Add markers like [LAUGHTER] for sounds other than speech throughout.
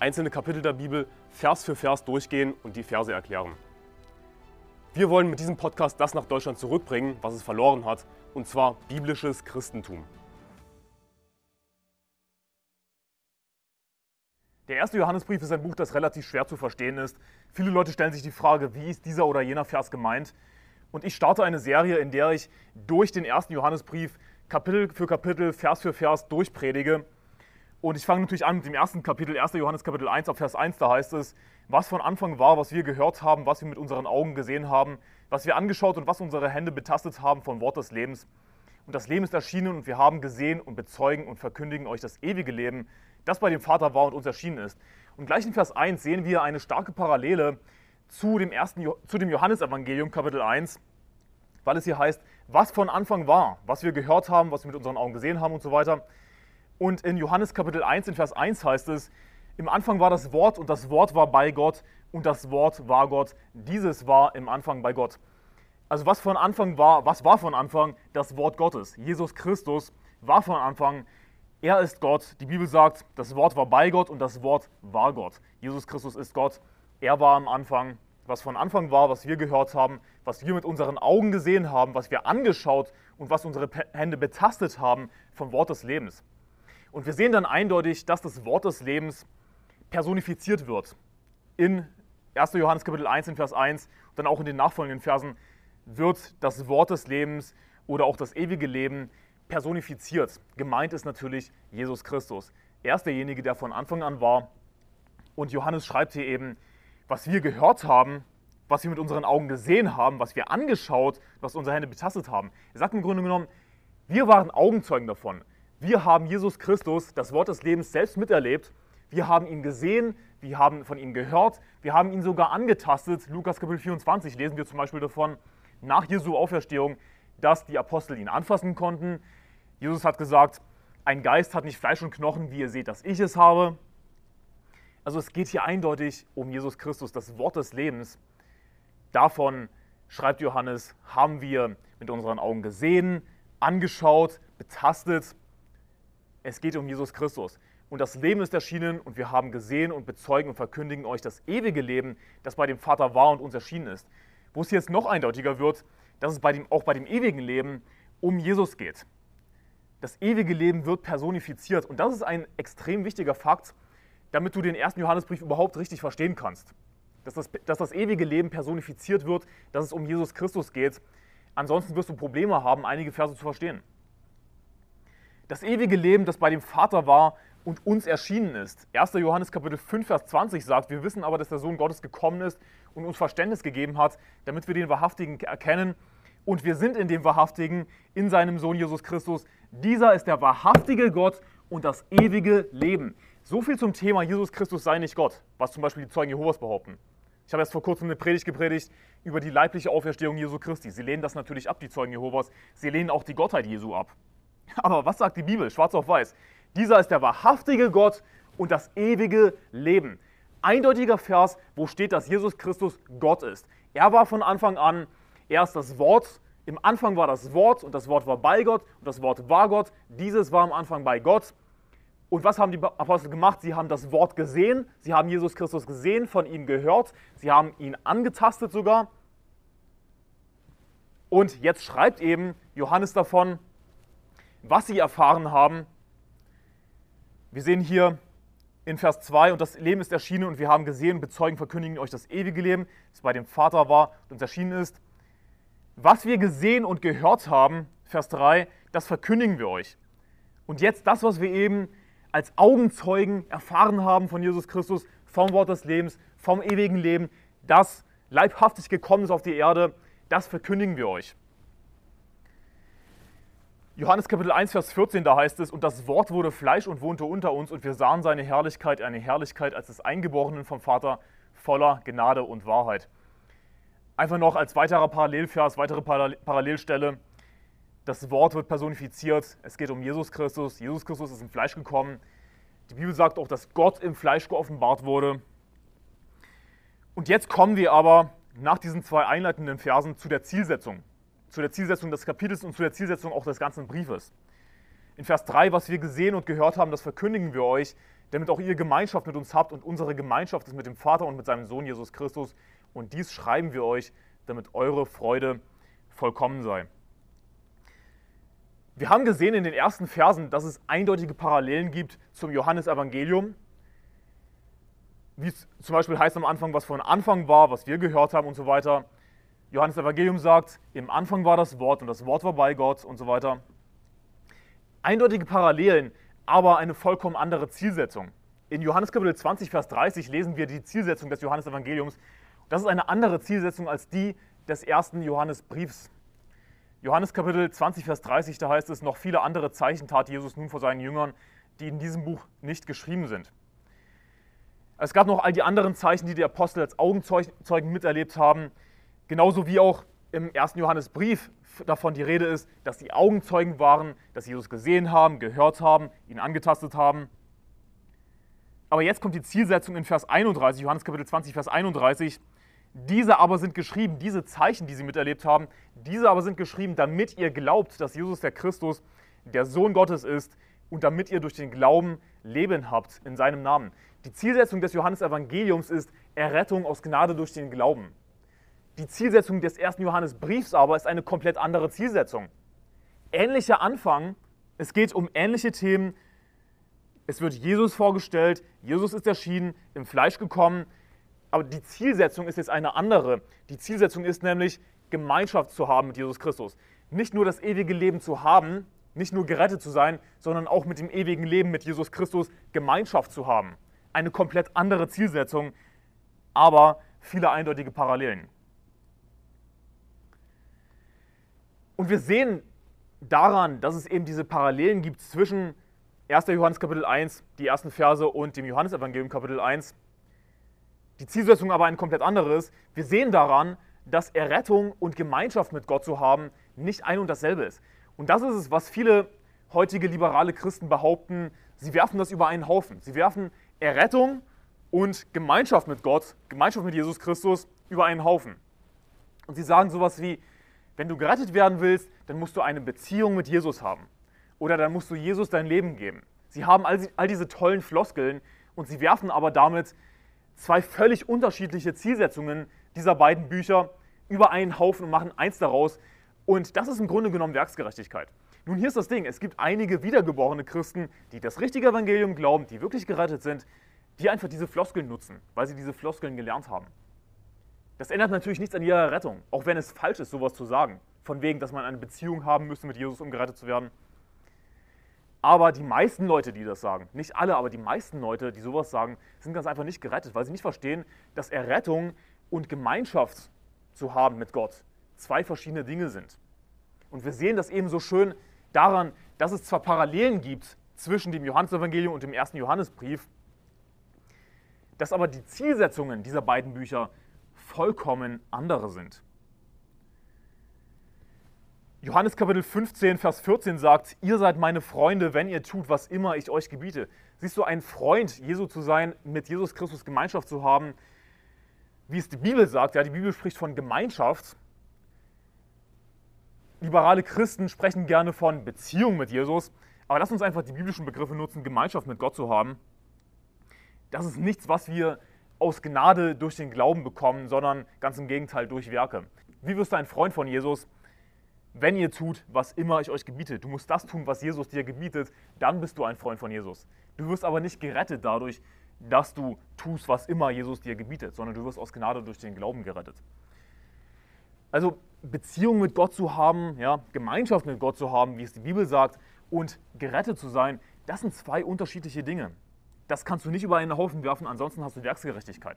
einzelne Kapitel der Bibel Vers für Vers durchgehen und die Verse erklären. Wir wollen mit diesem Podcast das nach Deutschland zurückbringen, was es verloren hat, und zwar biblisches Christentum. Der erste Johannesbrief ist ein Buch, das relativ schwer zu verstehen ist. Viele Leute stellen sich die Frage, wie ist dieser oder jener Vers gemeint? Und ich starte eine Serie, in der ich durch den ersten Johannesbrief Kapitel für Kapitel, Vers für Vers durchpredige und ich fange natürlich an mit dem ersten Kapitel, 1. Johannes Kapitel 1 auf Vers 1, da heißt es, was von Anfang war, was wir gehört haben, was wir mit unseren Augen gesehen haben, was wir angeschaut und was unsere Hände betastet haben vom Wort des Lebens. Und das Leben ist erschienen und wir haben gesehen und bezeugen und verkündigen euch das ewige Leben, das bei dem Vater war und uns erschienen ist. Und gleich in Vers 1 sehen wir eine starke Parallele zu dem, ersten, zu dem Johannesevangelium Kapitel 1, weil es hier heißt, was von Anfang war, was wir gehört haben, was wir mit unseren Augen gesehen haben und so weiter. Und in Johannes Kapitel 1, in Vers 1 heißt es, im Anfang war das Wort und das Wort war bei Gott und das Wort war Gott. Dieses war im Anfang bei Gott. Also was von Anfang war, was war von Anfang? Das Wort Gottes. Jesus Christus war von Anfang. Er ist Gott. Die Bibel sagt, das Wort war bei Gott und das Wort war Gott. Jesus Christus ist Gott. Er war am Anfang. Was von Anfang war, was wir gehört haben, was wir mit unseren Augen gesehen haben, was wir angeschaut und was unsere Hände betastet haben vom Wort des Lebens. Und wir sehen dann eindeutig, dass das Wort des Lebens personifiziert wird. In 1. Johannes Kapitel 1 in Vers 1 und dann auch in den nachfolgenden Versen wird das Wort des Lebens oder auch das ewige Leben personifiziert. Gemeint ist natürlich Jesus Christus. Er ist derjenige, der von Anfang an war. Und Johannes schreibt hier eben, was wir gehört haben, was wir mit unseren Augen gesehen haben, was wir angeschaut, was unsere Hände betastet haben. Er sagt im Grunde genommen, wir waren Augenzeugen davon. Wir haben Jesus Christus, das Wort des Lebens, selbst miterlebt. Wir haben ihn gesehen, wir haben von ihm gehört, wir haben ihn sogar angetastet. Lukas Kapitel 24 lesen wir zum Beispiel davon, nach Jesu Auferstehung, dass die Apostel ihn anfassen konnten. Jesus hat gesagt, ein Geist hat nicht Fleisch und Knochen, wie ihr seht, dass ich es habe. Also es geht hier eindeutig um Jesus Christus, das Wort des Lebens. Davon, schreibt Johannes, haben wir mit unseren Augen gesehen, angeschaut, betastet es geht um Jesus Christus. Und das Leben ist erschienen und wir haben gesehen und bezeugen und verkündigen euch das ewige Leben, das bei dem Vater war und uns erschienen ist. Wo es jetzt noch eindeutiger wird, dass es bei dem, auch bei dem ewigen Leben um Jesus geht. Das ewige Leben wird personifiziert. Und das ist ein extrem wichtiger Fakt, damit du den ersten Johannesbrief überhaupt richtig verstehen kannst. Dass das, dass das ewige Leben personifiziert wird, dass es um Jesus Christus geht. Ansonsten wirst du Probleme haben, einige Verse zu verstehen. Das ewige Leben, das bei dem Vater war und uns erschienen ist. 1. Johannes Kapitel 5, Vers 20 sagt, wir wissen aber, dass der Sohn Gottes gekommen ist und uns Verständnis gegeben hat, damit wir den Wahrhaftigen erkennen. Und wir sind in dem Wahrhaftigen, in seinem Sohn Jesus Christus. Dieser ist der wahrhaftige Gott und das ewige Leben. So viel zum Thema Jesus Christus sei nicht Gott, was zum Beispiel die Zeugen Jehovas behaupten. Ich habe erst vor kurzem eine Predigt gepredigt über die leibliche Auferstehung Jesu Christi. Sie lehnen das natürlich ab, die Zeugen Jehovas. Sie lehnen auch die Gottheit Jesu ab. [LAUGHS] Aber was sagt die Bibel? Schwarz auf weiß. Dieser ist der wahrhaftige Gott und das ewige Leben. Eindeutiger Vers, wo steht, dass Jesus Christus Gott ist. Er war von Anfang an, er ist das Wort. Im Anfang war das Wort und das Wort war bei Gott und das Wort war Gott. Dieses war am Anfang bei Gott. Und was haben die Apostel gemacht? Sie haben das Wort gesehen, sie haben Jesus Christus gesehen, von ihm gehört, sie haben ihn angetastet sogar. Und jetzt schreibt eben Johannes davon, was sie erfahren haben. Wir sehen hier in Vers 2, und das Leben ist erschienen und wir haben gesehen, bezeugen, verkündigen euch das ewige Leben, das bei dem Vater war und uns erschienen ist. Was wir gesehen und gehört haben, Vers 3, das verkündigen wir euch. Und jetzt das, was wir eben als Augenzeugen erfahren haben von Jesus Christus, vom Wort des Lebens, vom ewigen Leben, das leibhaftig gekommen ist auf die Erde, das verkündigen wir euch. Johannes Kapitel 1, Vers 14, da heißt es, und das Wort wurde Fleisch und wohnte unter uns und wir sahen seine Herrlichkeit, eine Herrlichkeit als des Eingeborenen vom Vater, voller Gnade und Wahrheit. Einfach noch als weiterer Parallelvers, weitere Parallelstelle. Das Wort wird personifiziert. Es geht um Jesus Christus. Jesus Christus ist im Fleisch gekommen. Die Bibel sagt auch, dass Gott im Fleisch geoffenbart wurde. Und jetzt kommen wir aber nach diesen zwei einleitenden Versen zu der Zielsetzung. Zu der Zielsetzung des Kapitels und zu der Zielsetzung auch des ganzen Briefes. In Vers 3, was wir gesehen und gehört haben, das verkündigen wir euch, damit auch ihr Gemeinschaft mit uns habt und unsere Gemeinschaft ist mit dem Vater und mit seinem Sohn Jesus Christus. Und dies schreiben wir euch, damit eure Freude vollkommen sei. Wir haben gesehen in den ersten Versen, dass es eindeutige Parallelen gibt zum Johannesevangelium. Wie es zum Beispiel heißt am Anfang, was von Anfang war, was wir gehört haben und so weiter. Johannes Evangelium sagt, im Anfang war das Wort und das Wort war bei Gott und so weiter. Eindeutige Parallelen, aber eine vollkommen andere Zielsetzung. In Johannes Kapitel 20, Vers 30 lesen wir die Zielsetzung des Johannesevangeliums. Das ist eine andere Zielsetzung als die des ersten Johannesbriefs. Johannes Kapitel 20, Vers 30, da heißt es, noch viele andere Zeichen tat Jesus nun vor seinen Jüngern, die in diesem Buch nicht geschrieben sind. Es gab noch all die anderen Zeichen, die die Apostel als Augenzeugen miterlebt haben, genauso wie auch im ersten Johannesbrief davon die Rede ist, dass die Augenzeugen waren, dass Jesus gesehen haben, gehört haben, ihn angetastet haben. Aber jetzt kommt die Zielsetzung in Vers 31, Johannes Kapitel 20, Vers 31. Diese aber sind geschrieben, diese Zeichen, die sie miterlebt haben, diese aber sind geschrieben, damit ihr glaubt, dass Jesus der Christus, der Sohn Gottes ist und damit ihr durch den Glauben Leben habt in seinem Namen. Die Zielsetzung des Johannesevangeliums ist Errettung aus Gnade durch den Glauben. Die Zielsetzung des ersten Johannesbriefs aber ist eine komplett andere Zielsetzung. Ähnlicher Anfang, es geht um ähnliche Themen. Es wird Jesus vorgestellt, Jesus ist erschienen, im Fleisch gekommen, aber die Zielsetzung ist jetzt eine andere. Die Zielsetzung ist nämlich, Gemeinschaft zu haben mit Jesus Christus. Nicht nur das ewige Leben zu haben, nicht nur gerettet zu sein, sondern auch mit dem ewigen Leben mit Jesus Christus Gemeinschaft zu haben. Eine komplett andere Zielsetzung, aber viele eindeutige Parallelen. Und wir sehen daran, dass es eben diese Parallelen gibt zwischen 1. Johannes Kapitel 1, die ersten Verse, und dem Johannesevangelium Kapitel 1. Die Zielsetzung aber ein komplett anderes. Wir sehen daran, dass Errettung und Gemeinschaft mit Gott zu haben nicht ein und dasselbe ist. Und das ist es, was viele heutige liberale Christen behaupten. Sie werfen das über einen Haufen. Sie werfen Errettung und Gemeinschaft mit Gott, Gemeinschaft mit Jesus Christus über einen Haufen. Und sie sagen sowas wie, wenn du gerettet werden willst, dann musst du eine Beziehung mit Jesus haben. Oder dann musst du Jesus dein Leben geben. Sie haben all, all diese tollen Floskeln und sie werfen aber damit zwei völlig unterschiedliche Zielsetzungen dieser beiden Bücher über einen Haufen und machen eins daraus. Und das ist im Grunde genommen Werksgerechtigkeit. Nun, hier ist das Ding: Es gibt einige wiedergeborene Christen, die das richtige Evangelium glauben, die wirklich gerettet sind, die einfach diese Floskeln nutzen, weil sie diese Floskeln gelernt haben. Das ändert natürlich nichts an ihrer Rettung, auch wenn es falsch ist, sowas zu sagen. Von wegen, dass man eine Beziehung haben müsste mit Jesus, um gerettet zu werden. Aber die meisten Leute, die das sagen, nicht alle, aber die meisten Leute, die sowas sagen, sind ganz einfach nicht gerettet, weil sie nicht verstehen, dass Errettung und Gemeinschaft zu haben mit Gott zwei verschiedene Dinge sind. Und wir sehen das eben so schön daran, dass es zwar Parallelen gibt zwischen dem Johannesevangelium und dem ersten Johannesbrief, dass aber die Zielsetzungen dieser beiden Bücher vollkommen andere sind. Johannes Kapitel 15, Vers 14 sagt, ihr seid meine Freunde, wenn ihr tut, was immer ich euch gebiete. Siehst du, ein Freund Jesu zu sein, mit Jesus Christus Gemeinschaft zu haben, wie es die Bibel sagt, ja, die Bibel spricht von Gemeinschaft. Liberale Christen sprechen gerne von Beziehung mit Jesus, aber lass uns einfach die biblischen Begriffe nutzen, Gemeinschaft mit Gott zu haben. Das ist nichts, was wir aus Gnade durch den Glauben bekommen, sondern ganz im Gegenteil durch Werke. Wie wirst du ein Freund von Jesus? Wenn ihr tut, was immer ich euch gebiete. Du musst das tun, was Jesus dir gebietet, dann bist du ein Freund von Jesus. Du wirst aber nicht gerettet dadurch, dass du tust, was immer Jesus dir gebietet, sondern du wirst aus Gnade durch den Glauben gerettet. Also Beziehung mit Gott zu haben, ja, Gemeinschaft mit Gott zu haben, wie es die Bibel sagt, und gerettet zu sein, das sind zwei unterschiedliche Dinge das kannst du nicht über einen Haufen werfen, ansonsten hast du Werksgerechtigkeit.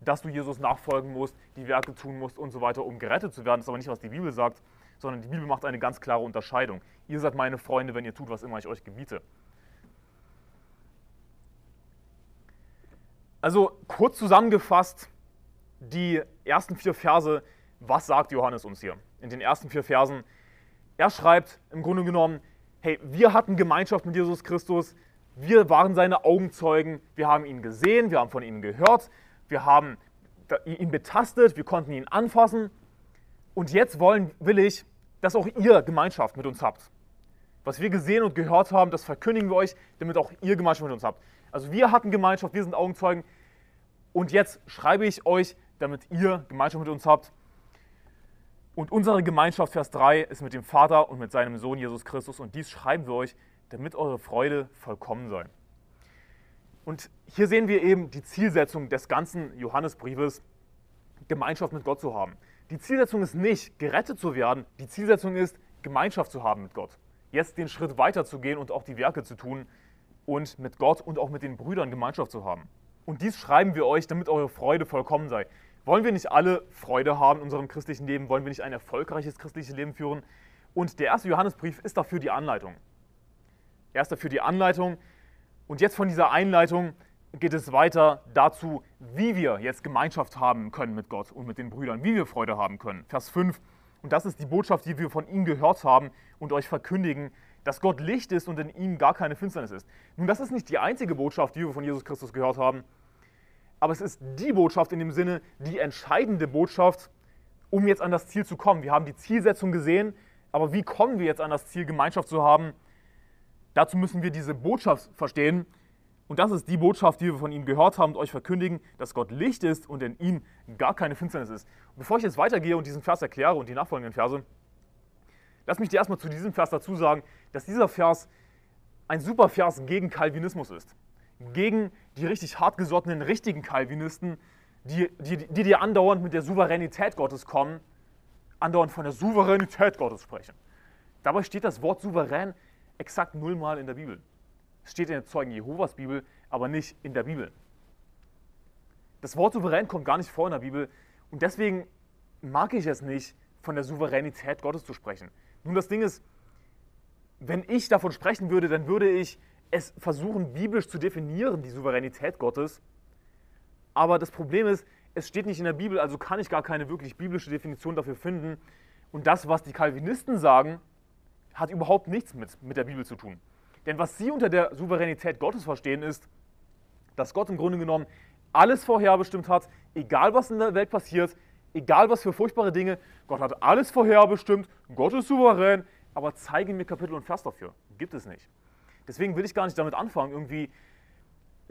Dass du Jesus nachfolgen musst, die Werke tun musst und so weiter, um gerettet zu werden, ist aber nicht, was die Bibel sagt, sondern die Bibel macht eine ganz klare Unterscheidung. Ihr seid meine Freunde, wenn ihr tut, was immer ich euch gebiete. Also kurz zusammengefasst, die ersten vier Verse, was sagt Johannes uns hier? In den ersten vier Versen. Er schreibt im Grunde genommen, hey, wir hatten Gemeinschaft mit Jesus Christus, wir waren seine Augenzeugen, wir haben ihn gesehen, wir haben von ihm gehört, wir haben ihn betastet, wir konnten ihn anfassen. Und jetzt wollen, will ich, dass auch ihr Gemeinschaft mit uns habt. Was wir gesehen und gehört haben, das verkündigen wir euch, damit auch ihr Gemeinschaft mit uns habt. Also wir hatten Gemeinschaft, wir sind Augenzeugen. Und jetzt schreibe ich euch, damit ihr Gemeinschaft mit uns habt. Und unsere Gemeinschaft, Vers 3, ist mit dem Vater und mit seinem Sohn Jesus Christus. Und dies schreiben wir euch, damit eure Freude vollkommen sei. Und hier sehen wir eben die Zielsetzung des ganzen Johannesbriefes, Gemeinschaft mit Gott zu haben. Die Zielsetzung ist nicht, gerettet zu werden, die Zielsetzung ist, Gemeinschaft zu haben mit Gott. Jetzt den Schritt weiter zu gehen und auch die Werke zu tun und mit Gott und auch mit den Brüdern Gemeinschaft zu haben. Und dies schreiben wir euch, damit eure Freude vollkommen sei. Wollen wir nicht alle Freude haben in unserem christlichen Leben? Wollen wir nicht ein erfolgreiches christliches Leben führen? Und der erste Johannesbrief ist dafür die Anleitung. Er ist dafür die Anleitung. Und jetzt von dieser Einleitung geht es weiter dazu, wie wir jetzt Gemeinschaft haben können mit Gott und mit den Brüdern, wie wir Freude haben können. Vers 5. Und das ist die Botschaft, die wir von ihm gehört haben und euch verkündigen, dass Gott Licht ist und in ihm gar keine Finsternis ist. Nun, das ist nicht die einzige Botschaft, die wir von Jesus Christus gehört haben, aber es ist die Botschaft in dem Sinne, die entscheidende Botschaft, um jetzt an das Ziel zu kommen. Wir haben die Zielsetzung gesehen, aber wie kommen wir jetzt an das Ziel, Gemeinschaft zu haben? Dazu müssen wir diese Botschaft verstehen. Und das ist die Botschaft, die wir von ihm gehört haben und euch verkündigen, dass Gott Licht ist und in ihm gar keine Finsternis ist. Und bevor ich jetzt weitergehe und diesen Vers erkläre und die nachfolgenden Verse, lass mich dir erstmal zu diesem Vers dazu sagen, dass dieser Vers ein super Vers gegen Calvinismus ist gegen die richtig hartgesottenen, richtigen Calvinisten, die, die, die dir andauernd mit der Souveränität Gottes kommen, andauernd von der Souveränität Gottes sprechen. Dabei steht das Wort souverän exakt nullmal in der Bibel. Es steht in der Zeugen Jehovas Bibel, aber nicht in der Bibel. Das Wort souverän kommt gar nicht vor in der Bibel und deswegen mag ich es nicht, von der Souveränität Gottes zu sprechen. Nun, das Ding ist, wenn ich davon sprechen würde, dann würde ich es versuchen, biblisch zu definieren, die Souveränität Gottes. Aber das Problem ist, es steht nicht in der Bibel, also kann ich gar keine wirklich biblische Definition dafür finden. Und das, was die Calvinisten sagen, hat überhaupt nichts mit, mit der Bibel zu tun. Denn was sie unter der Souveränität Gottes verstehen, ist, dass Gott im Grunde genommen alles vorherbestimmt hat, egal was in der Welt passiert, egal was für furchtbare Dinge, Gott hat alles vorherbestimmt, Gott ist souverän, aber zeige mir Kapitel und Vers dafür. Gibt es nicht. Deswegen will ich gar nicht damit anfangen, irgendwie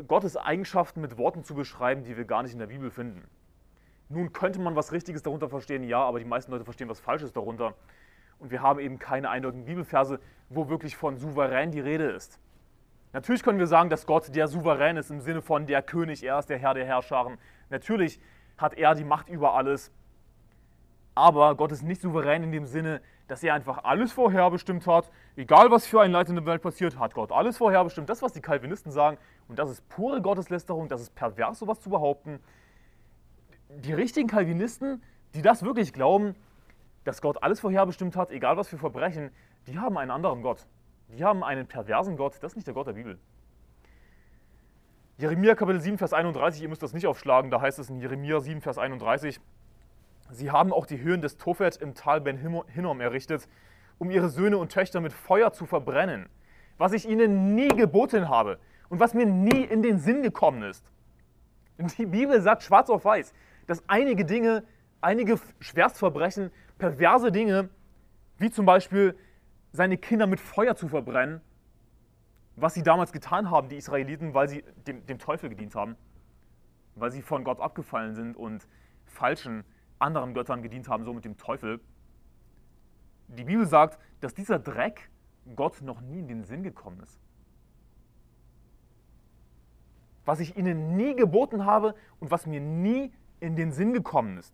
Gottes Eigenschaften mit Worten zu beschreiben, die wir gar nicht in der Bibel finden. Nun könnte man was Richtiges darunter verstehen, ja, aber die meisten Leute verstehen was Falsches darunter. Und wir haben eben keine eindeutigen Bibelverse, wo wirklich von souverän die Rede ist. Natürlich können wir sagen, dass Gott der Souverän ist im Sinne von der König, er ist der Herr der Herrscharen. Natürlich hat er die Macht über alles. Aber Gott ist nicht souverän in dem Sinne, dass er einfach alles vorherbestimmt hat. Egal was für ein Leid in der Welt passiert, hat Gott alles vorherbestimmt. Das, was die Calvinisten sagen, und das ist pure Gotteslästerung, das ist pervers, sowas zu behaupten. Die richtigen Calvinisten, die das wirklich glauben, dass Gott alles vorherbestimmt hat, egal was für Verbrechen, die haben einen anderen Gott. Die haben einen perversen Gott, das ist nicht der Gott der Bibel. Jeremia Kapitel 7, Vers 31, ihr müsst das nicht aufschlagen, da heißt es in Jeremia 7, Vers 31, Sie haben auch die Höhen des Tophet im Tal Ben Hinnom errichtet, um ihre Söhne und Töchter mit Feuer zu verbrennen, was ich ihnen nie geboten habe und was mir nie in den Sinn gekommen ist. Die Bibel sagt schwarz auf weiß, dass einige Dinge, einige Schwerstverbrechen, perverse Dinge, wie zum Beispiel seine Kinder mit Feuer zu verbrennen, was sie damals getan haben, die Israeliten, weil sie dem, dem Teufel gedient haben, weil sie von Gott abgefallen sind und falschen anderen Göttern gedient haben, so mit dem Teufel. Die Bibel sagt, dass dieser Dreck Gott noch nie in den Sinn gekommen ist. Was ich ihnen nie geboten habe und was mir nie in den Sinn gekommen ist.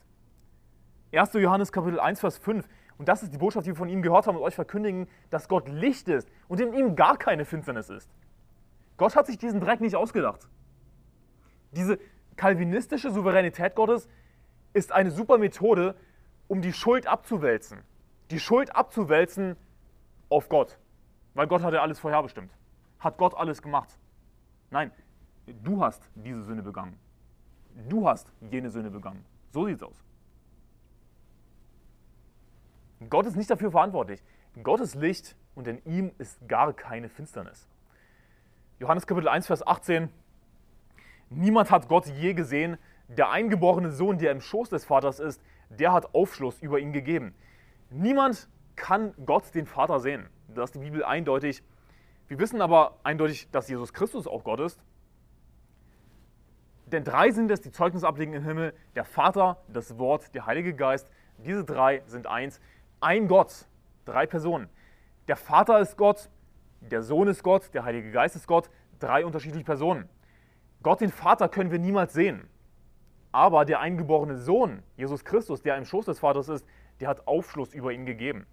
1. Johannes Kapitel 1, Vers 5. Und das ist die Botschaft, die wir von ihm gehört haben und euch verkündigen, dass Gott Licht ist und in ihm gar keine Finsternis ist. Gott hat sich diesen Dreck nicht ausgedacht. Diese kalvinistische Souveränität Gottes ist eine super Methode, um die Schuld abzuwälzen. Die Schuld abzuwälzen auf Gott. Weil Gott hat ja alles vorherbestimmt. Hat Gott alles gemacht. Nein, du hast diese Sünde begangen. Du hast jene Sünde begangen. So sieht es aus. Gott ist nicht dafür verantwortlich. Gott ist Licht und in ihm ist gar keine Finsternis. Johannes Kapitel 1, Vers 18. Niemand hat Gott je gesehen. Der eingeborene Sohn, der im Schoß des Vaters ist, der hat Aufschluss über ihn gegeben. Niemand kann Gott, den Vater, sehen. Das ist die Bibel eindeutig. Wir wissen aber eindeutig, dass Jesus Christus auch Gott ist. Denn drei sind es, die Zeugnis ablegen im Himmel: der Vater, das Wort, der Heilige Geist. Diese drei sind eins. Ein Gott, drei Personen. Der Vater ist Gott, der Sohn ist Gott, der Heilige Geist ist Gott. Drei unterschiedliche Personen. Gott, den Vater, können wir niemals sehen. Aber der eingeborene Sohn, Jesus Christus, der im Schoß des Vaters ist, der hat Aufschluss über ihn gegeben.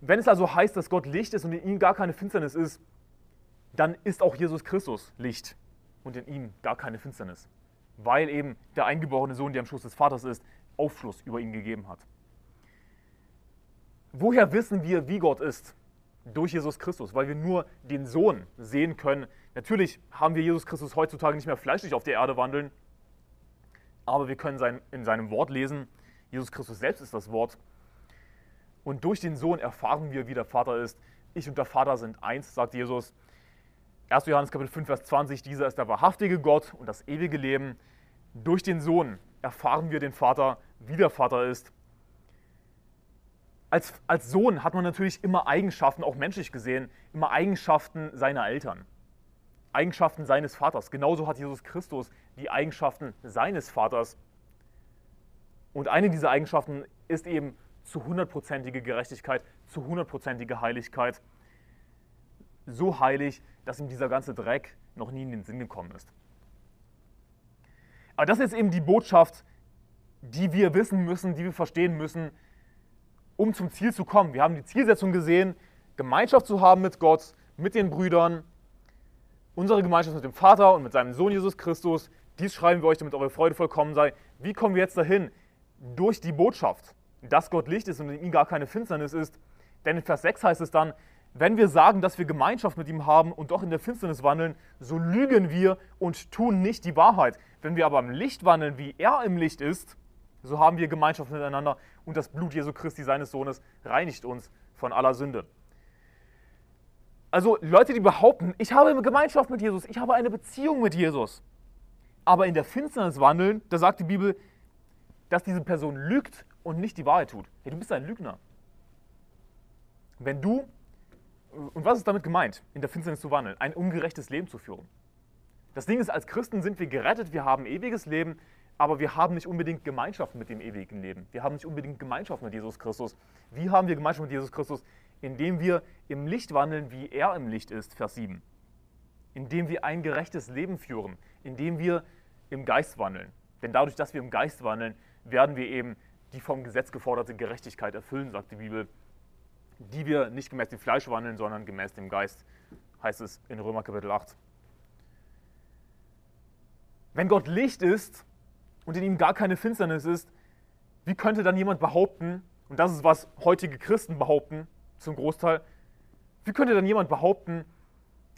Wenn es also heißt, dass Gott Licht ist und in ihm gar keine Finsternis ist, dann ist auch Jesus Christus Licht und in ihm gar keine Finsternis, weil eben der eingeborene Sohn, der im Schoß des Vaters ist, Aufschluss über ihn gegeben hat. Woher wissen wir, wie Gott ist? Durch Jesus Christus, weil wir nur den Sohn sehen können. Natürlich haben wir Jesus Christus heutzutage nicht mehr fleischlich auf der Erde wandeln, aber wir können sein, in seinem Wort lesen. Jesus Christus selbst ist das Wort. Und durch den Sohn erfahren wir, wie der Vater ist. Ich und der Vater sind eins, sagt Jesus. 1. Johannes Kapitel 5, Vers 20, dieser ist der wahrhaftige Gott und das ewige Leben. Durch den Sohn erfahren wir den Vater, wie der Vater ist. Als, als Sohn hat man natürlich immer Eigenschaften, auch menschlich gesehen, immer Eigenschaften seiner Eltern. Eigenschaften seines Vaters. Genauso hat Jesus Christus die Eigenschaften seines Vaters. Und eine dieser Eigenschaften ist eben zu hundertprozentige Gerechtigkeit, zu hundertprozentige Heiligkeit. So heilig, dass ihm dieser ganze Dreck noch nie in den Sinn gekommen ist. Aber das ist eben die Botschaft, die wir wissen müssen, die wir verstehen müssen, um zum Ziel zu kommen. Wir haben die Zielsetzung gesehen, Gemeinschaft zu haben mit Gott, mit den Brüdern, unsere Gemeinschaft mit dem Vater und mit seinem Sohn Jesus Christus. Dies schreiben wir euch, damit eure Freude vollkommen sei. Wie kommen wir jetzt dahin? Durch die Botschaft, dass Gott Licht ist und in ihm gar keine Finsternis ist. Denn in Vers 6 heißt es dann, wenn wir sagen, dass wir Gemeinschaft mit ihm haben und doch in der Finsternis wandeln, so lügen wir und tun nicht die Wahrheit. Wenn wir aber im Licht wandeln, wie er im Licht ist, so haben wir Gemeinschaft miteinander und das Blut Jesu Christi, seines Sohnes, reinigt uns von aller Sünde. Also Leute, die behaupten, ich habe Gemeinschaft mit Jesus, ich habe eine Beziehung mit Jesus, aber in der Finsternis wandeln, da sagt die Bibel, dass diese Person lügt und nicht die Wahrheit tut. Hey, du bist ein Lügner. Wenn du, und was ist damit gemeint, in der Finsternis zu wandeln? Ein ungerechtes Leben zu führen. Das Ding ist, als Christen sind wir gerettet, wir haben ewiges Leben, aber wir haben nicht unbedingt Gemeinschaft mit dem ewigen Leben. Wir haben nicht unbedingt Gemeinschaft mit Jesus Christus. Wie haben wir Gemeinschaft mit Jesus Christus? Indem wir im Licht wandeln, wie er im Licht ist, Vers 7. Indem wir ein gerechtes Leben führen, indem wir im Geist wandeln. Denn dadurch, dass wir im Geist wandeln, werden wir eben die vom Gesetz geforderte Gerechtigkeit erfüllen, sagt die Bibel, die wir nicht gemäß dem Fleisch wandeln, sondern gemäß dem Geist, heißt es in Römer Kapitel 8. Wenn Gott Licht ist, und in ihm gar keine Finsternis ist, wie könnte dann jemand behaupten, und das ist was heutige Christen behaupten, zum Großteil, wie könnte dann jemand behaupten,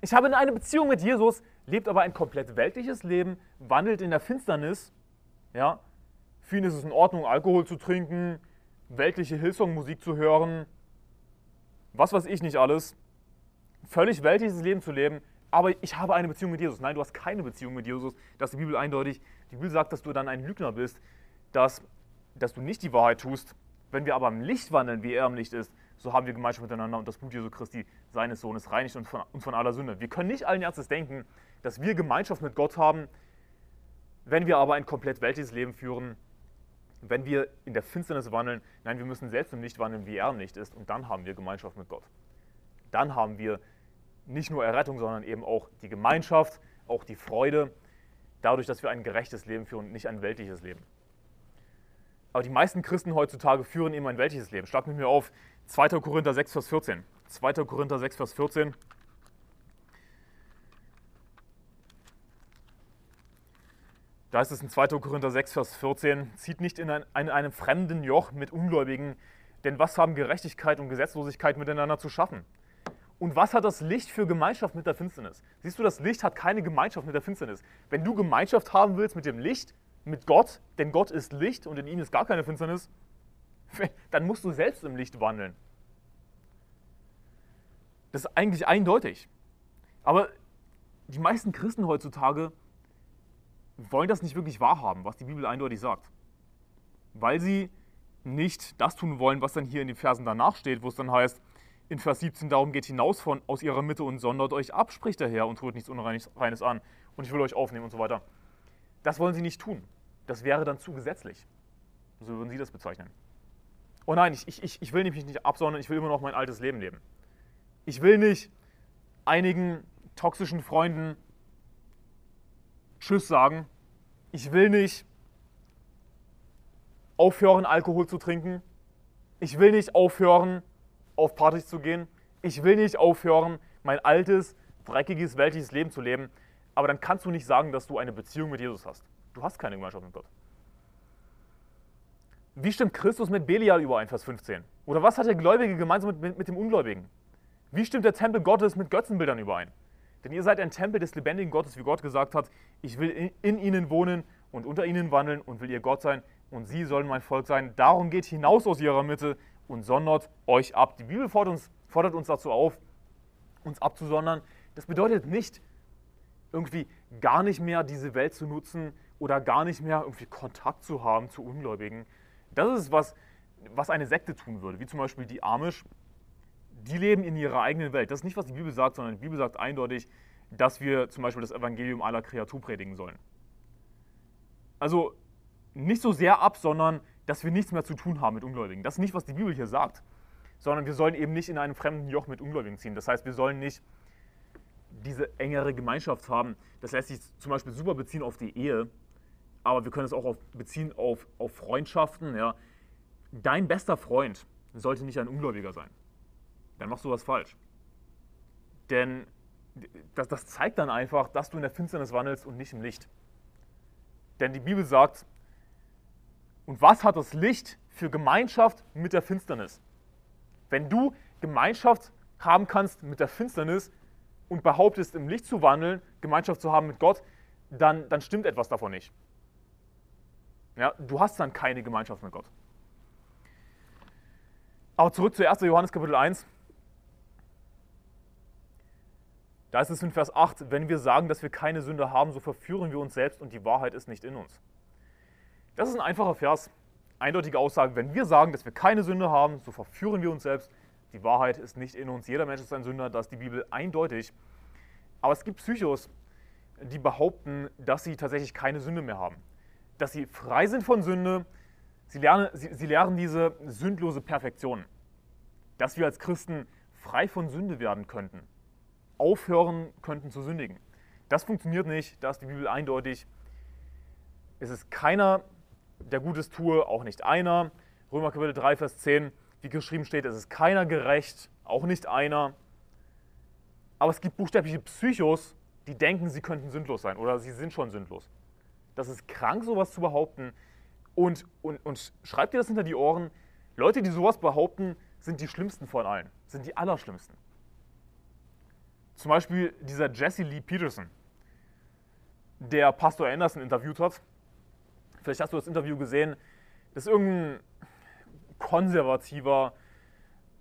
ich habe eine Beziehung mit Jesus, lebt aber ein komplett weltliches Leben, wandelt in der Finsternis, ja, für ihn ist es in Ordnung, Alkohol zu trinken, weltliche Hillsong-Musik zu hören, was weiß ich nicht alles, völlig weltliches Leben zu leben, aber ich habe eine Beziehung mit Jesus. Nein, du hast keine Beziehung mit Jesus. Das ist die Bibel eindeutig. Die Bibel sagt, dass du dann ein Lügner bist, dass, dass du nicht die Wahrheit tust. Wenn wir aber im Licht wandeln, wie er im Licht ist, so haben wir Gemeinschaft miteinander und das Blut Jesu Christi, seines Sohnes, reinigt uns von, uns von aller Sünde. Wir können nicht allen Ernstes denken, dass wir Gemeinschaft mit Gott haben, wenn wir aber ein komplett weltliches Leben führen, wenn wir in der Finsternis wandeln. Nein, wir müssen selbst im Licht wandeln, wie er im Licht ist und dann haben wir Gemeinschaft mit Gott. Dann haben wir nicht nur Errettung, sondern eben auch die Gemeinschaft, auch die Freude, dadurch, dass wir ein gerechtes Leben führen und nicht ein weltliches Leben. Aber die meisten Christen heutzutage führen eben ein weltliches Leben. Schlag mit mir auf 2. Korinther 6, Vers 14. 2. Korinther 6, Vers 14. Da ist es in 2. Korinther 6, Vers 14, zieht nicht in, ein, in einem fremden Joch mit Ungläubigen, denn was haben Gerechtigkeit und Gesetzlosigkeit miteinander zu schaffen? Und was hat das Licht für Gemeinschaft mit der Finsternis? Siehst du, das Licht hat keine Gemeinschaft mit der Finsternis. Wenn du Gemeinschaft haben willst mit dem Licht, mit Gott, denn Gott ist Licht und in ihm ist gar keine Finsternis, [LAUGHS] dann musst du selbst im Licht wandeln. Das ist eigentlich eindeutig. Aber die meisten Christen heutzutage wollen das nicht wirklich wahrhaben, was die Bibel eindeutig sagt. Weil sie nicht das tun wollen, was dann hier in den Versen danach steht, wo es dann heißt, in Vers 17, darum geht hinaus von, aus ihrer Mitte und sondert euch ab, spricht der Herr, und tut nichts Unreines an. Und ich will euch aufnehmen und so weiter. Das wollen sie nicht tun. Das wäre dann zu gesetzlich. So würden sie das bezeichnen. Oh nein, ich, ich, ich will nämlich nicht absondern, ich will immer noch mein altes Leben leben. Ich will nicht einigen toxischen Freunden Tschüss sagen. Ich will nicht aufhören, Alkohol zu trinken. Ich will nicht aufhören, auf Partys zu gehen. Ich will nicht aufhören, mein altes, dreckiges, weltliches Leben zu leben. Aber dann kannst du nicht sagen, dass du eine Beziehung mit Jesus hast. Du hast keine Gemeinschaft mit Gott. Wie stimmt Christus mit Belial überein, Vers 15? Oder was hat der Gläubige gemeinsam mit, mit dem Ungläubigen? Wie stimmt der Tempel Gottes mit Götzenbildern überein? Denn ihr seid ein Tempel des lebendigen Gottes, wie Gott gesagt hat, ich will in, ihnen wohnen und unter ihnen wandeln und will ihr Gott sein und sie sollen mein Volk sein. Darum geht hinaus aus ihrer Mitte und sondert euch ab. Die Bibel fordert uns, fordert uns dazu auf, uns abzusondern. Das bedeutet nicht, irgendwie gar nicht mehr diese Welt zu nutzen oder gar nicht mehr irgendwie Kontakt zu haben zu Ungläubigen. Das ist was, was eine Sekte tun würde, wie zum Beispiel die Amish. Die leben in ihrer eigenen Welt. Das ist nicht, was die Bibel sagt, sondern die Bibel sagt eindeutig, dass wir zum Beispiel das Evangelium aller Kreatur predigen sollen. Also nicht so sehr ab, sondern dass wir nichts mehr zu tun haben mit Ungläubigen. Das ist nicht, was die Bibel hier sagt, sondern wir sollen eben nicht in einem fremden Joch mit Ungläubigen ziehen. Das heißt, wir sollen nicht diese engere Gemeinschaft haben. Das lässt sich zum Beispiel super beziehen auf die Ehe, aber wir können es auch auf, beziehen auf, auf Freundschaften. Ja. Dein bester Freund sollte nicht ein Ungläubiger sein. Dann machst du was falsch. Denn das, das zeigt dann einfach, dass du in der Finsternis wandelst und nicht im Licht. Denn die Bibel sagt, und was hat das Licht für Gemeinschaft mit der Finsternis? Wenn du Gemeinschaft haben kannst mit der Finsternis und behauptest, im Licht zu wandeln, Gemeinschaft zu haben mit Gott, dann, dann stimmt etwas davon nicht. Ja, du hast dann keine Gemeinschaft mit Gott. Aber zurück zu 1. Johannes Kapitel 1. Da ist es in Vers 8, wenn wir sagen, dass wir keine Sünde haben, so verführen wir uns selbst und die Wahrheit ist nicht in uns. Das ist ein einfacher Vers, eindeutige Aussage. Wenn wir sagen, dass wir keine Sünde haben, so verführen wir uns selbst. Die Wahrheit ist nicht in uns. Jeder Mensch ist ein Sünder, das ist die Bibel eindeutig. Aber es gibt Psychos, die behaupten, dass sie tatsächlich keine Sünde mehr haben. Dass sie frei sind von Sünde. Sie lernen, sie, sie lernen diese sündlose Perfektion. Dass wir als Christen frei von Sünde werden könnten. Aufhören könnten zu sündigen. Das funktioniert nicht, da ist die Bibel eindeutig. Es ist keiner, der Gutes tue, auch nicht einer. Römer Kapitel 3, Vers 10, wie geschrieben steht, es ist keiner gerecht, auch nicht einer. Aber es gibt buchstäbliche Psychos, die denken, sie könnten sündlos sein oder sie sind schon sündlos. Das ist krank, sowas zu behaupten. Und, und, und schreibt dir das hinter die Ohren. Leute, die sowas behaupten, sind die schlimmsten von allen, sind die allerschlimmsten. Zum Beispiel dieser Jesse Lee Peterson, der Pastor Anderson interviewt hat Vielleicht hast du das Interview gesehen. Das ist irgendein konservativer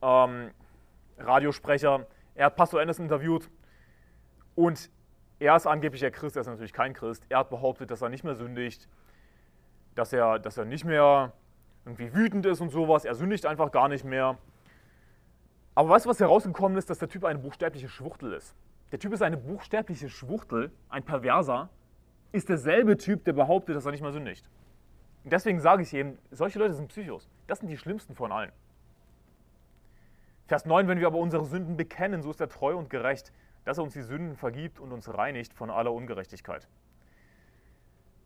ähm, Radiosprecher. Er hat Pastor Anderson interviewt und er ist angeblich der Christ, er ist natürlich kein Christ. Er hat behauptet, dass er nicht mehr sündigt, dass er, dass er nicht mehr irgendwie wütend ist und sowas. Er sündigt einfach gar nicht mehr. Aber weißt du, was herausgekommen ist? Dass der Typ eine buchstäbliche Schwuchtel ist. Der Typ ist eine buchstäbliche Schwuchtel, ein Perverser, ist derselbe Typ, der behauptet, dass er nicht mehr sündigt. Und deswegen sage ich eben, solche Leute sind Psychos. Das sind die schlimmsten von allen. Vers 9, wenn wir aber unsere Sünden bekennen, so ist er treu und gerecht, dass er uns die Sünden vergibt und uns reinigt von aller Ungerechtigkeit.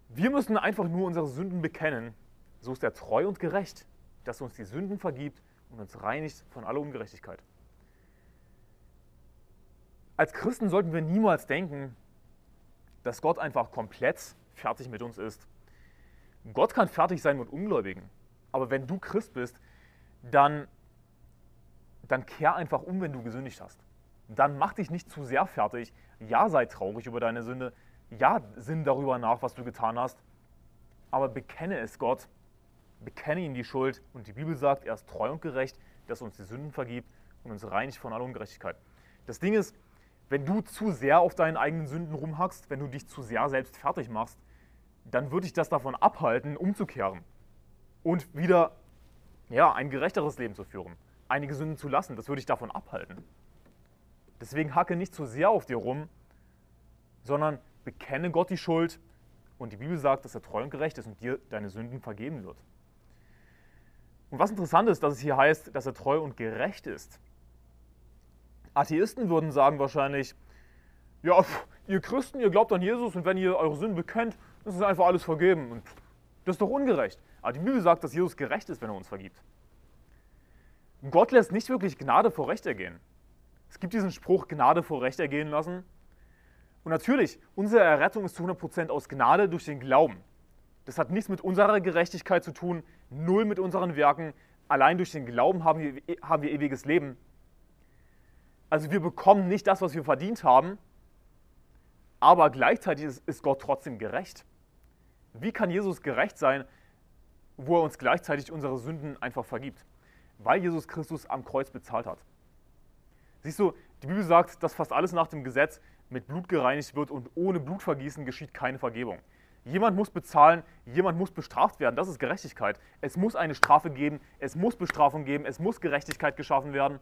Wir müssen einfach nur unsere Sünden bekennen, so ist er treu und gerecht, dass er uns die Sünden vergibt und uns reinigt von aller Ungerechtigkeit. Als Christen sollten wir niemals denken, dass Gott einfach komplett fertig mit uns ist. Gott kann fertig sein mit Ungläubigen. Aber wenn du Christ bist, dann, dann kehr einfach um, wenn du gesündigt hast. dann mach dich nicht zu sehr fertig. Ja, sei traurig über deine Sünde. Ja, sinn darüber nach, was du getan hast. Aber bekenne es Gott. Bekenne ihm die Schuld. Und die Bibel sagt, er ist treu und gerecht, dass er uns die Sünden vergibt und uns reinigt von aller Ungerechtigkeit. Das Ding ist, wenn du zu sehr auf deinen eigenen Sünden rumhackst, wenn du dich zu sehr selbst fertig machst, dann würde ich das davon abhalten, umzukehren und wieder ja, ein gerechteres Leben zu führen, einige Sünden zu lassen. Das würde ich davon abhalten. Deswegen hacke nicht zu sehr auf dir rum, sondern bekenne Gott die Schuld und die Bibel sagt, dass er treu und gerecht ist und dir deine Sünden vergeben wird. Und was interessant ist, dass es hier heißt, dass er treu und gerecht ist. Atheisten würden sagen wahrscheinlich, ja, ihr Christen, ihr glaubt an Jesus und wenn ihr eure Sünden bekennt, ist einfach alles vergeben. Und das ist doch ungerecht. Aber die Bibel sagt, dass Jesus gerecht ist, wenn er uns vergibt. Gott lässt nicht wirklich Gnade vor Recht ergehen. Es gibt diesen Spruch, Gnade vor Recht ergehen lassen. Und natürlich, unsere Errettung ist zu 100% aus Gnade durch den Glauben. Das hat nichts mit unserer Gerechtigkeit zu tun, null mit unseren Werken. Allein durch den Glauben haben wir, haben wir ewiges Leben. Also wir bekommen nicht das, was wir verdient haben, aber gleichzeitig ist, ist Gott trotzdem gerecht. Wie kann Jesus gerecht sein, wo er uns gleichzeitig unsere Sünden einfach vergibt? Weil Jesus Christus am Kreuz bezahlt hat. Siehst du, die Bibel sagt, dass fast alles nach dem Gesetz mit Blut gereinigt wird und ohne Blutvergießen geschieht keine Vergebung. Jemand muss bezahlen, jemand muss bestraft werden. Das ist Gerechtigkeit. Es muss eine Strafe geben, es muss Bestrafung geben, es muss Gerechtigkeit geschaffen werden.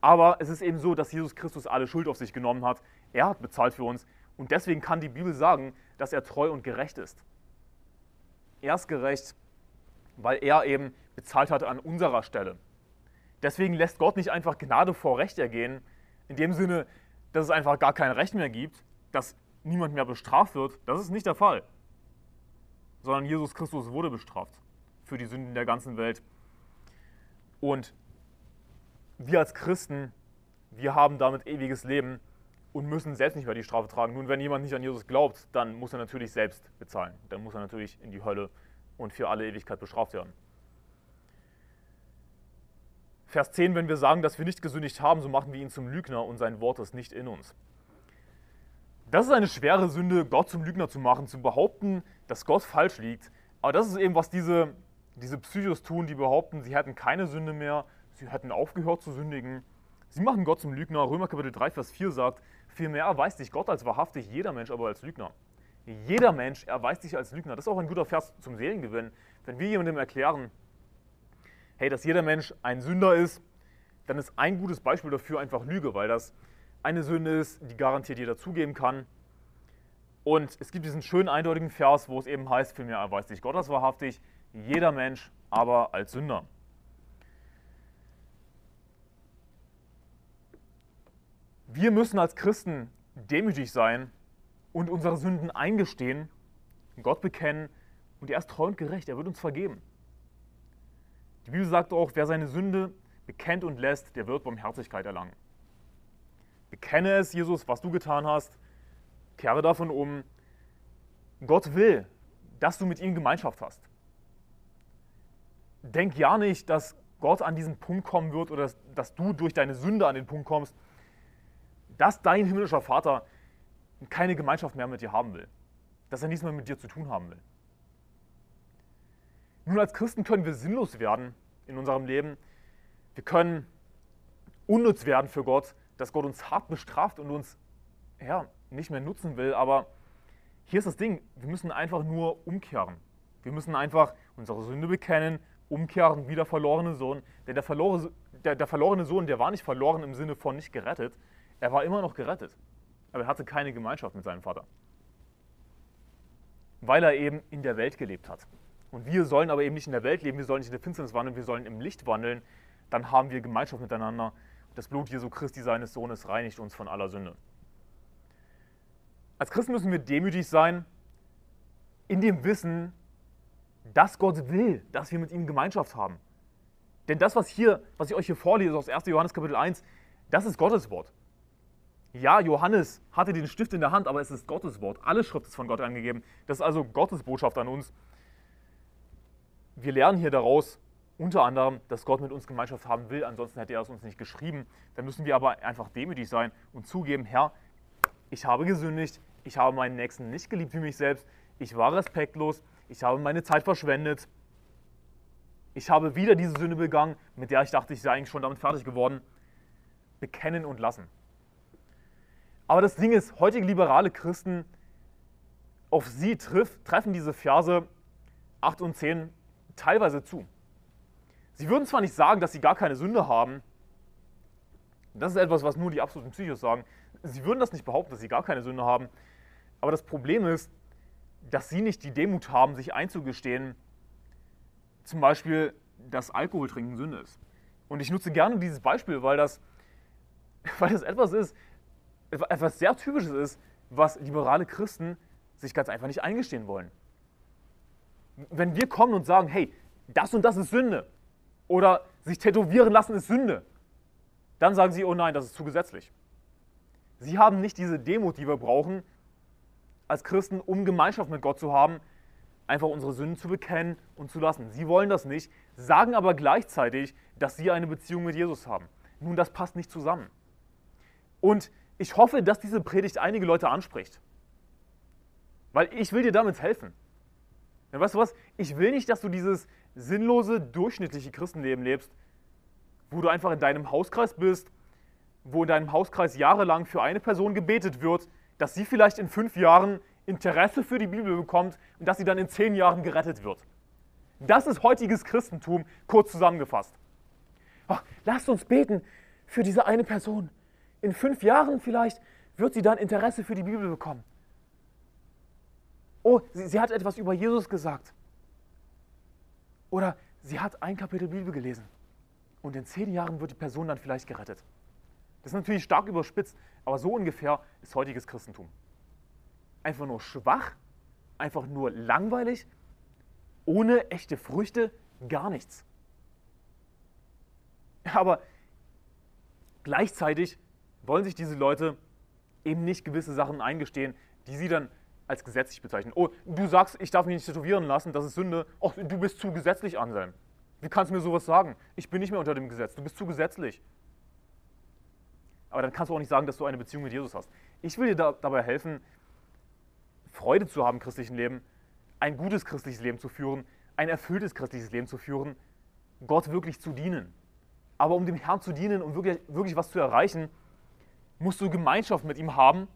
Aber es ist eben so, dass Jesus Christus alle Schuld auf sich genommen hat. Er hat bezahlt für uns. Und deswegen kann die Bibel sagen, dass er treu und gerecht ist. Er ist gerecht, weil er eben bezahlt hat an unserer Stelle. Deswegen lässt Gott nicht einfach Gnade vor Recht ergehen, in dem Sinne, dass es einfach gar kein Recht mehr gibt, dass niemand mehr bestraft wird. Das ist nicht der Fall. Sondern Jesus Christus wurde bestraft für die Sünden der ganzen Welt. Und wir als Christen, wir haben damit ewiges Leben und müssen selbst nicht mehr die Strafe tragen. Nun, wenn jemand nicht an Jesus glaubt, dann muss er natürlich selbst bezahlen. Dann muss er natürlich in die Hölle und für alle Ewigkeit bestraft werden. Vers 10, wenn wir sagen, dass wir nicht gesündigt haben, so machen wir ihn zum Lügner und sein Wort ist nicht in uns. Das ist eine schwere Sünde, Gott zum Lügner zu machen, zu behaupten, dass Gott falsch liegt. Aber das ist eben, was diese, diese Psychos tun, die behaupten, sie hätten keine Sünde mehr, sie hätten aufgehört zu sündigen. Sie machen Gott zum Lügner. Römer Kapitel 3, Vers 4 sagt, vielmehr erweist sich Gott als wahrhaftig, jeder Mensch aber als Lügner. Jeder Mensch erweist sich als Lügner. Das ist auch ein guter Vers zum Seelengewinn. Wenn wir jemandem erklären, hey, dass jeder Mensch ein Sünder ist, dann ist ein gutes Beispiel dafür einfach Lüge, weil das eine Sünde ist, die garantiert jeder zugeben kann. Und es gibt diesen schönen eindeutigen Vers, wo es eben heißt, vielmehr erweist sich Gott als wahrhaftig, jeder Mensch aber als Sünder. Wir müssen als Christen demütig sein und unsere Sünden eingestehen, Gott bekennen und er ist treu und gerecht, er wird uns vergeben. Die Bibel sagt auch, wer seine Sünde bekennt und lässt, der wird Barmherzigkeit erlangen. Bekenne es, Jesus, was du getan hast, kehre davon um. Gott will, dass du mit ihm Gemeinschaft hast. Denk ja nicht, dass Gott an diesen Punkt kommen wird oder dass du durch deine Sünde an den Punkt kommst, dass dein himmlischer Vater keine Gemeinschaft mehr mit dir haben will, dass er nichts mehr mit dir zu tun haben will. Nun, als Christen können wir sinnlos werden in unserem Leben. Wir können unnütz werden für Gott, dass Gott uns hart bestraft und uns ja, nicht mehr nutzen will. Aber hier ist das Ding, wir müssen einfach nur umkehren. Wir müssen einfach unsere Sünde bekennen, umkehren wie der verlorene Sohn. Denn der verlorene, der, der verlorene Sohn, der war nicht verloren im Sinne von nicht gerettet. Er war immer noch gerettet. Aber er hatte keine Gemeinschaft mit seinem Vater. Weil er eben in der Welt gelebt hat. Und wir sollen aber eben nicht in der Welt leben, wir sollen nicht in der Finsternis wandeln, wir sollen im Licht wandeln. Dann haben wir Gemeinschaft miteinander. Das Blut Jesu Christi, seines Sohnes, reinigt uns von aller Sünde. Als Christen müssen wir demütig sein, in dem Wissen, dass Gott will, dass wir mit ihm Gemeinschaft haben. Denn das, was, hier, was ich euch hier vorlese aus 1. Johannes Kapitel 1, das ist Gottes Wort. Ja, Johannes hatte den Stift in der Hand, aber es ist Gottes Wort. Alle Schrift ist von Gott angegeben. Das ist also Gottes Botschaft an uns wir lernen hier daraus, Unter anderem, dass Gott mit uns Gemeinschaft haben will, ansonsten hätte er es uns nicht geschrieben. Dann müssen wir aber einfach demütig sein und zugeben, Herr, ich habe gesündigt, ich habe meinen Nächsten nicht geliebt wie mich selbst, ich war respektlos, ich habe meine Zeit verschwendet, ich habe wieder diese Sünde begangen, mit der ich dachte, ich sei eigentlich schon damit fertig geworden. Bekennen und lassen. Aber das Ding ist, heutige liberale Christen, auf sie triff, treffen diese Verse 8 und 10 teilweise zu. Sie würden zwar nicht sagen, dass sie gar keine Sünde haben, das ist etwas, was nur die absoluten Psychos sagen, sie würden das nicht behaupten, dass sie gar keine Sünde haben, aber das Problem ist, dass sie nicht die Demut haben, sich einzugestehen, zum Beispiel, dass Alkoholtrinken Sünde ist. Und ich nutze gerne dieses Beispiel, weil das, [LAUGHS] weil das etwas ist, etwas sehr Typisches ist, was liberale Christen sich ganz einfach nicht eingestehen wollen. Wenn wir kommen und sagen, hey, das und das ist Sünde, oder sich tätowieren lassen ist Sünde, dann sagen sie, oh nein, das ist zu gesetzlich. Sie haben nicht diese Demut, die wir brauchen als Christen, um Gemeinschaft mit Gott zu haben, einfach unsere Sünden zu bekennen und zu lassen. Sie wollen das nicht, sagen aber gleichzeitig, dass sie eine Beziehung mit Jesus haben. Nun, das passt nicht zusammen. Und ich hoffe, dass diese Predigt einige Leute anspricht. Weil ich will dir damit helfen. Ja, weißt du was? Ich will nicht, dass du dieses sinnlose, durchschnittliche Christenleben lebst, wo du einfach in deinem Hauskreis bist, wo in deinem Hauskreis jahrelang für eine Person gebetet wird, dass sie vielleicht in fünf Jahren Interesse für die Bibel bekommt und dass sie dann in zehn Jahren gerettet wird. Das ist heutiges Christentum, kurz zusammengefasst. Ach, lasst uns beten für diese eine Person. In fünf Jahren vielleicht wird sie dann Interesse für die Bibel bekommen. Oh, sie, sie hat etwas über Jesus gesagt. Oder sie hat ein Kapitel Bibel gelesen. Und in zehn Jahren wird die Person dann vielleicht gerettet. Das ist natürlich stark überspitzt, aber so ungefähr ist heutiges Christentum. Einfach nur schwach, einfach nur langweilig, ohne echte Früchte, gar nichts. Aber gleichzeitig wollen sich diese Leute eben nicht gewisse Sachen eingestehen, die sie dann als gesetzlich bezeichnen. Oh, du sagst, ich darf mich nicht tätowieren lassen, das ist Sünde. Oh, du bist zu gesetzlich, Anselm. Wie kannst du mir sowas sagen? Ich bin nicht mehr unter dem Gesetz, du bist zu gesetzlich. Aber dann kannst du auch nicht sagen, dass du eine Beziehung mit Jesus hast. Ich will dir da, dabei helfen, Freude zu haben im christlichen Leben, ein gutes christliches Leben zu führen, ein erfülltes christliches Leben zu führen, Gott wirklich zu dienen. Aber um dem Herrn zu dienen und um wirklich, wirklich was zu erreichen, musst du Gemeinschaft mit ihm haben.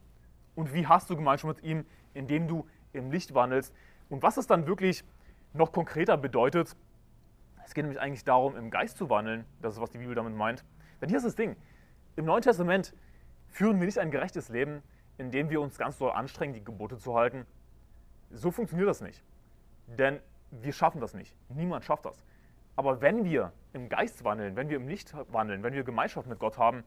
Und wie hast du Gemeinschaft mit ihm? Indem du im Licht wandelst. Und was es dann wirklich noch konkreter bedeutet, es geht nämlich eigentlich darum, im Geist zu wandeln. Das ist, was die Bibel damit meint. Denn hier ist das Ding. Im Neuen Testament führen wir nicht ein gerechtes Leben, indem wir uns ganz doll anstrengen, die Gebote zu halten. So funktioniert das nicht. Denn wir schaffen das nicht. Niemand schafft das. Aber wenn wir im Geist wandeln, wenn wir im Licht wandeln, wenn wir Gemeinschaft mit Gott haben,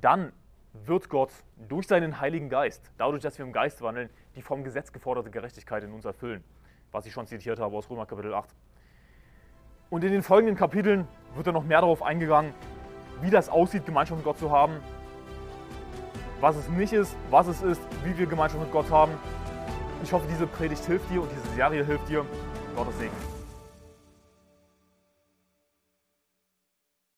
dann wird Gott durch seinen Heiligen Geist, dadurch, dass wir im Geist wandeln, die vom Gesetz geforderte Gerechtigkeit in uns erfüllen, was ich schon zitiert habe aus Römer Kapitel 8. Und in den folgenden Kapiteln wird er noch mehr darauf eingegangen, wie das aussieht, Gemeinschaft mit Gott zu haben, was es nicht ist, was es ist, wie wir Gemeinschaft mit Gott haben. Ich hoffe, diese Predigt hilft dir und diese Serie hilft dir. Gottes Segen.